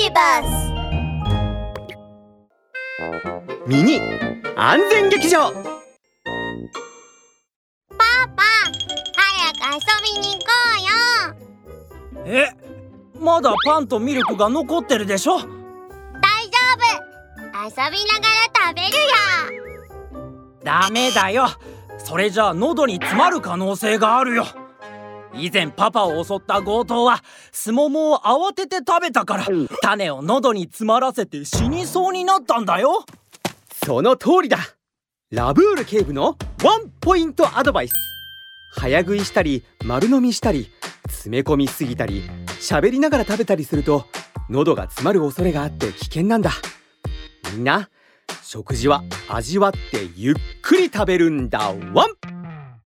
ビバスミニ安全劇場。パパ早く遊びに行こうよ。えまだパンとミルクが残ってるでしょ？大丈夫。遊びながら食べるよ。ダメだよ。それじゃあ喉に詰まる可能性があるよ以前パパを襲った強盗はスモモを慌てて食べたから種を喉に詰まらせて死にそうになったんだよ。その通りだ。ラブール警部のワンポイントアドバイス。早食いしたり丸飲みしたり詰め込みすぎたり喋りながら食べたりすると喉が詰まる恐れがあって危険なんだ。みんな食事は味わってゆっくり食べるんだ。ワン